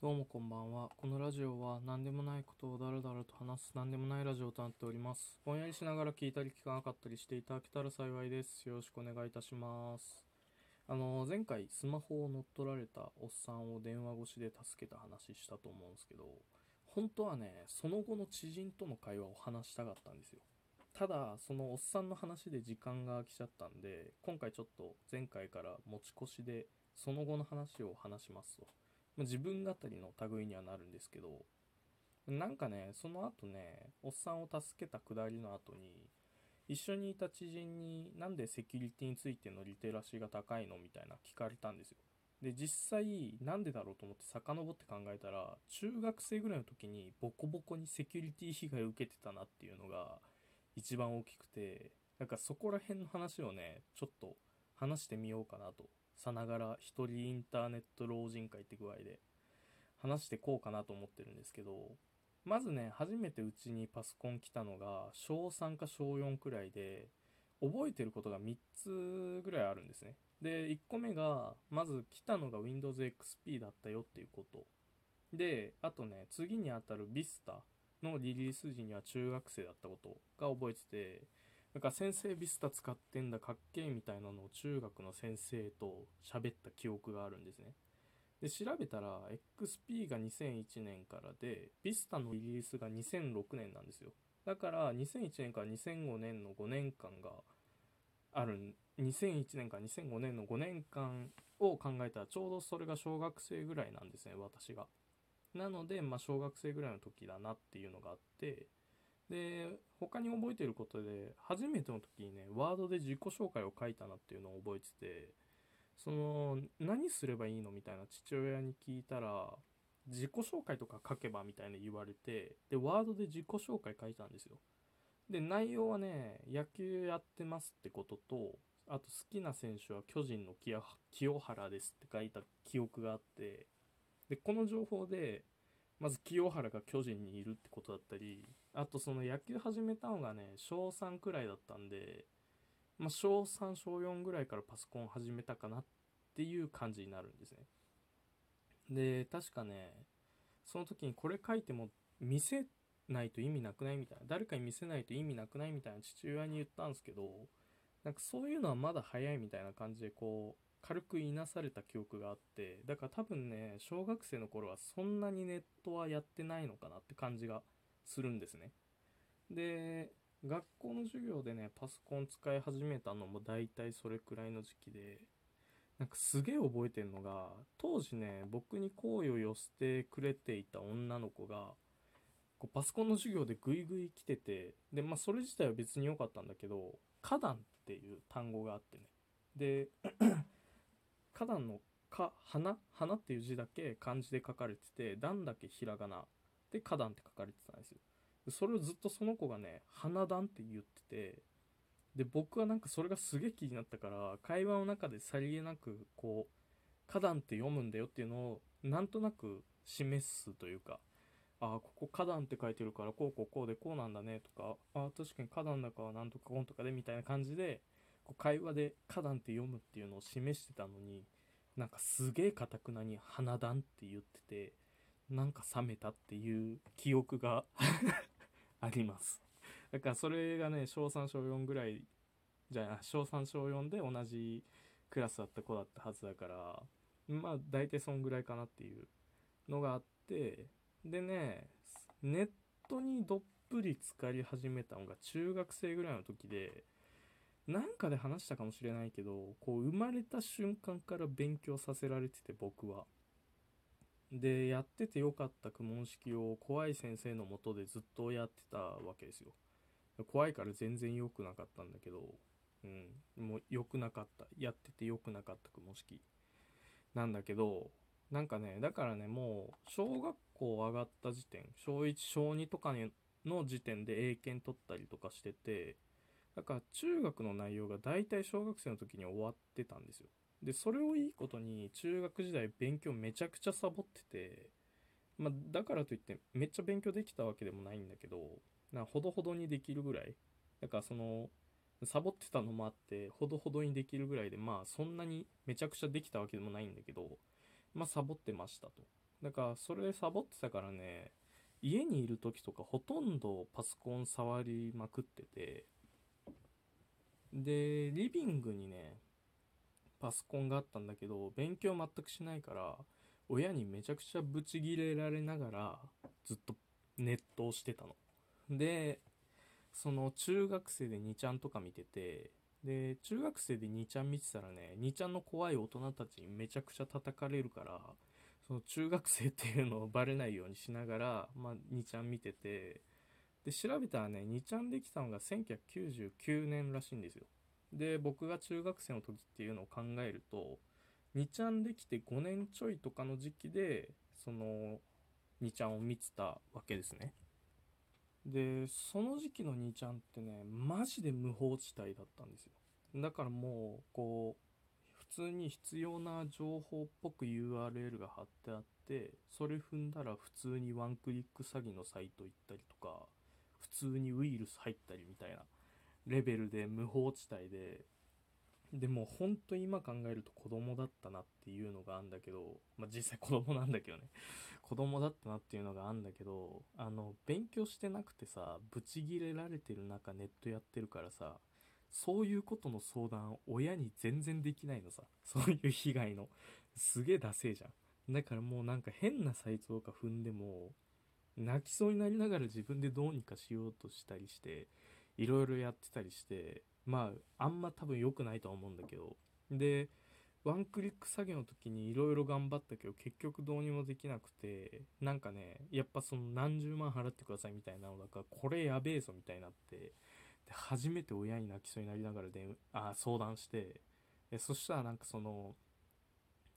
どうもこんばんは。このラジオは何でもないことをだらだらと話す何でもないラジオとなっております。ぼんやりしながら聞いたり聞かなかったりしていただけたら幸いです。よろしくお願いいたします。あの、前回スマホを乗っ取られたおっさんを電話越しで助けた話したと思うんですけど、本当はね、その後の知人との会話を話したかったんですよ。ただ、そのおっさんの話で時間が来ちゃったんで、今回ちょっと前回から持ち越しでその後の話を話しますと。まあ自分語りの類にはなるんですけど、なんかね、その後ね、おっさんを助けたくだりの後に、一緒にいた知人になんでセキュリティについてのリテラシーが高いのみたいな聞かれたんですよ。で、実際なんでだろうと思って遡って考えたら、中学生ぐらいの時にボコボコにセキュリティ被害を受けてたなっていうのが一番大きくて、なんかそこら辺の話をね、ちょっと話してみようかなと。さながら一人インターネット老人会って具合で話してこうかなと思ってるんですけど、まずね、初めてうちにパソコン来たのが小3か小4くらいで、覚えてることが3つぐらいあるんですね。で、1個目が、まず来たのが Windows XP だったよっていうこと。で、あとね、次にあたる Vista のリリース時には中学生だったことが覚えてて、なんか先生ビスタ使ってんだかっけえみたいなのを中学の先生と喋った記憶があるんですね。で、調べたら XP が2001年からで、ビスタのリリースが2006年なんですよ。だから2001年から2005年の5年間がある、2001年から2005年の5年間を考えたらちょうどそれが小学生ぐらいなんですね、私が。なので、まあ小学生ぐらいの時だなっていうのがあって、で、他に覚えてることで、初めての時にね、ワードで自己紹介を書いたなっていうのを覚えてて、その、何すればいいのみたいな父親に聞いたら、自己紹介とか書けばみたいな言われて、で、ワードで自己紹介書いたんですよ。で、内容はね、野球やってますってことと、あと好きな選手は巨人の清原ですって書いた記憶があって、で、この情報で、まず清原が巨人にいるってことだったり、あとその野球始めたのがね、小3くらいだったんで、まあ小3、小4ぐらいからパソコン始めたかなっていう感じになるんですね。で、確かね、その時にこれ書いても見せないと意味なくないみたいな、誰かに見せないと意味なくないみたいな父親に言ったんですけど、なんかそういうのはまだ早いみたいな感じでこう、軽くいなされた記憶があって、だから多分ね、小学生の頃はそんなにネットはやってないのかなって感じがするんですね。で、学校の授業でね、パソコン使い始めたのも大体それくらいの時期で、なんかすげえ覚えてるのが、当時ね、僕に好意を寄せてくれていた女の子が、こうパソコンの授業でグイグイ来てて、で、まあそれ自体は別に良かったんだけど、花壇っていう単語があってね。で、花壇のか、花花っていう字だけ漢字で書かれてて、段だけひらがなで花壇って書かれてたんですよ。それをずっとその子がね、花壇って言ってて、で、僕はなんかそれがすげえ気になったから、会話の中でさりげなく、こう、花壇って読むんだよっていうのを、なんとなく示すというか、ああ、ここ花壇って書いてるから、こうこうこうでこうなんだねとか、ああ、確かに花壇だからなんとかこんとかでみたいな感じで、こう会話で花壇って読むっていうのを示してたのに、なんかすげえかたくなに花壇って言ってて、なんか冷めたっていう記憶が あります。だからそれがね、小3小4ぐらい、じゃあ、小3小4で同じクラスだった子だったはずだから、まあ大体そんぐらいかなっていうのがあって、でね、ネットにどっぷり浸かり始めたのが中学生ぐらいの時で、なんかで話したかもしれないけど、こう生まれた瞬間から勉強させられてて僕は。で、やっててよかった公文式を怖い先生のもとでずっとやってたわけですよ。怖いから全然良くなかったんだけど、うん、もう良くなかった。やってて良くなかった公文式。なんだけど、なんかね、だからね、もう、小学校上がった時点、小1、小2とかの時点で英検取ったりとかしてて、だから中学の内容が大体小学生の時に終わってたんですよ。で、それをいいことに中学時代勉強めちゃくちゃサボってて、まあ、だからといってめっちゃ勉強できたわけでもないんだけど、なほどほどにできるぐらい。だからその、サボってたのもあって、ほどほどにできるぐらいで、まあそんなにめちゃくちゃできたわけでもないんだけど、まあサボってましたと。だからそれサボってたからね家にいる時とかほとんどパソコン触りまくっててでリビングにねパソコンがあったんだけど勉強全くしないから親にめちゃくちゃブチギレられながらずっとネットをしてたの。でその中学生で2ちゃんとか見ててで中学生で2ちゃん見てたらね2ちゃんの怖い大人たちにめちゃくちゃ叩かれるからその中学生っていうのをバレないようにしながら、まあ、2ちゃん見ててで調べたらね2ちゃんできたのが1999年らしいんですよ。で僕が中学生の時っていうのを考えると2ちゃんできて5年ちょいとかの時期でその2ちゃんを見てたわけですね。でその時期の2ちゃんってねマジで無法地帯だったんですよ。だからもうこう普通に必要な情報っぽく URL が貼ってあってそれ踏んだら普通にワンクリック詐欺のサイト行ったりとか普通にウイルス入ったりみたいな。レベルで無法地帯ででも本当今考えると子供だったなっていうのがあんだけど、まあ、実際子供なんだけどね。子供だったなっていうのがあんだけどあの勉強してなくてさブチギレられてる中ネットやってるからさそういうことの相談親に全然できないのさ。そういう被害の。すげえダセえじゃん。だからもうなんか変なサイトとか踏んでも泣きそうになりながら自分でどうにかしようとしたりしていろいろやってたりしてまああんま多分良くないとは思うんだけど。でワンクリック作業の時にいろいろ頑張ったけど結局どうにもできなくてなんかねやっぱその何十万払ってくださいみたいなのだからこれやべえぞみたいになってで初めて親に泣きそうになりながらであ相談してでそしたらなんかその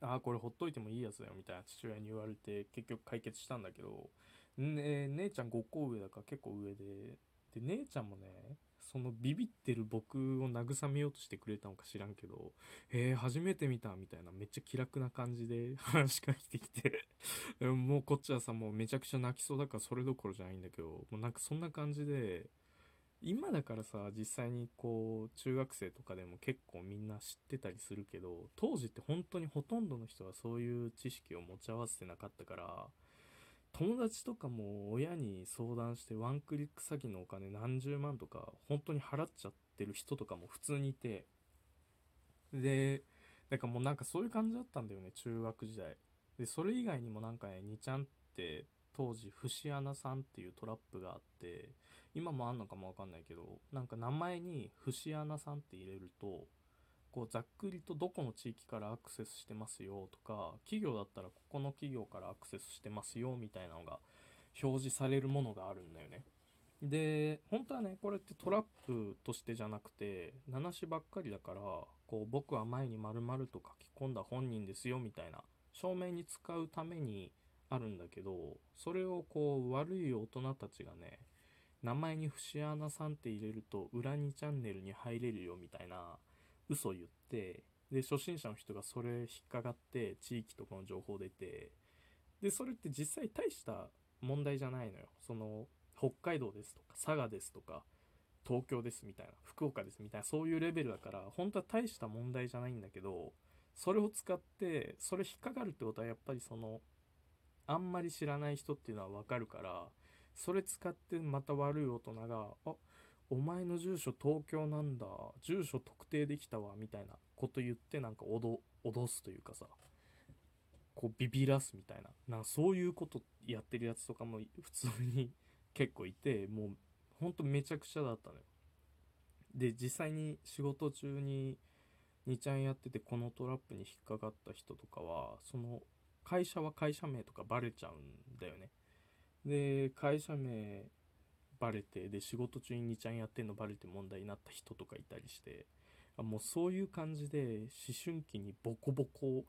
ああこれほっといてもいいやつだよみたいな父親に言われて結局解決したんだけど、ね、姉ちゃん5個上だから結構上でで姉ちゃんもねそのビビってる僕を慰めようとしてくれたのか知らんけど「えー、初めて見た」みたいなめっちゃ気楽な感じで 話しかけてきて。もうこっちはさもうめちゃくちゃ泣きそうだからそれどころじゃないんだけどもうなんかそんな感じで今だからさ実際にこう中学生とかでも結構みんな知ってたりするけど当時って本当にほとんどの人はそういう知識を持ち合わせてなかったから友達とかも親に相談してワンクリック詐欺のお金何十万とか本当に払っちゃってる人とかも普通にいて。でだかもうなんかそういう感じだったんだよね中学時代。でそれ以外にもなんかね2ちゃんって当時節穴さんっていうトラップがあって今もあんのかもわかんないけどなんか名前に節穴さんって入れるとこうざっくりとどこの地域からアクセスしてますよとか企業だったらここの企業からアクセスしてますよみたいなのが表示されるものがあるんだよね。で本当はねこれってトラップとしてじゃなくて名しばっかりだからこう僕は前に〇〇と書き込んだ本人ですよみたいな証明に使うためにあるんだけどそれをこう悪い大人たちがね名前に節穴さんって入れると裏にチャンネルに入れるよみたいな嘘言ってで初心者の人がそれ引っかかって地域とかの情報出てでそれって実際大した問題じゃないのよ。その北海道ですとか佐賀ですとか東京ですみたいな福岡ですみたいなそういうレベルだから本当は大した問題じゃないんだけどそれを使ってそれ引っかかるってことはやっぱりそのあんまり知らない人っていうのはわかるからそれ使ってまた悪い大人があお前の住所東京なんだ。住所特定できたわ。みたいなこと言ってなんか脅脅すというかさ。こうビビらすみたいな。なんかそういうことやってるやつとかも普通に 結構いてもうほんとめちゃくちゃだったのよ。で実際に仕事中に2ちゃんやっててこのトラップに引っかかった人とかはその会社は会社名とかバレちゃうんだよね。で会社名バレてで仕事中に2ちゃんやってんのバレて問題になった人とかいたりしてもうそういう感じで思春期にボコボコ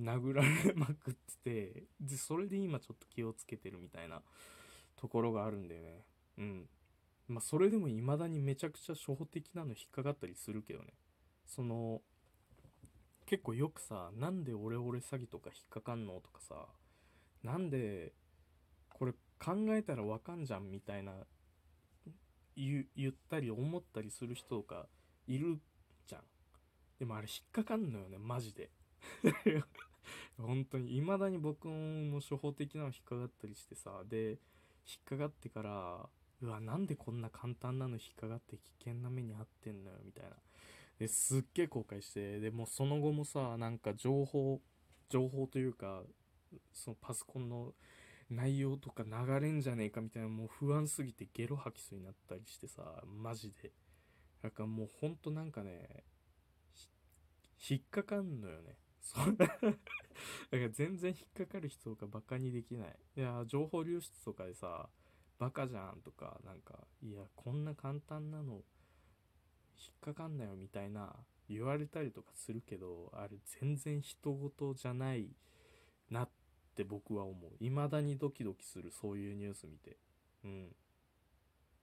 殴られまくっててでそれで今ちょっと気をつけてるみたいなところがあるんだよね。うん。まあそれでも未だにめちゃくちゃ初歩的なの引っかかったりするけどね。その結構よくさなんでオレオレ詐欺とか引っかかんのとかさなんでこれ考えたらわかんじゃんみたいな言ったり思ったりする人とかいるじゃん。でもあれ引っかかんのよねマジで。本当に。未だに僕も初歩的なの引っかかったりしてさ。で引っかかってからうわなんでこんな簡単なの引っかかって危険な目に遭ってんのよみたいな。ですっげえ後悔して。でもその後もさなんか情報情報というかそのパソコンの内容とか流れんじゃねえかみたいなもう不安すぎてゲロ吐きそうになったりしてさマジで。だからもうほんとなんかね引っかかんのよね。そうだ から全然引っかかる人がバカにできない。いや情報流出とかでさバカじゃんとかなんかいやこんな簡単なの引っかかんなよみたいな言われたりとかするけどあれ全然人事じゃないなってって僕は思う。未だにドキドキするそういうニュース見て。うん。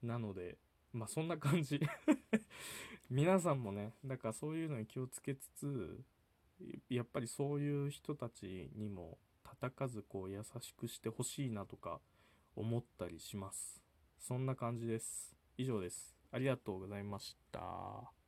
なのでまあそんな感じ。皆さんもねだからそういうのに気をつけつつやっぱりそういう人たちにも叩かずこう優しくしてほしいなとか思ったりします。そんな感じです。以上です。ありがとうございました。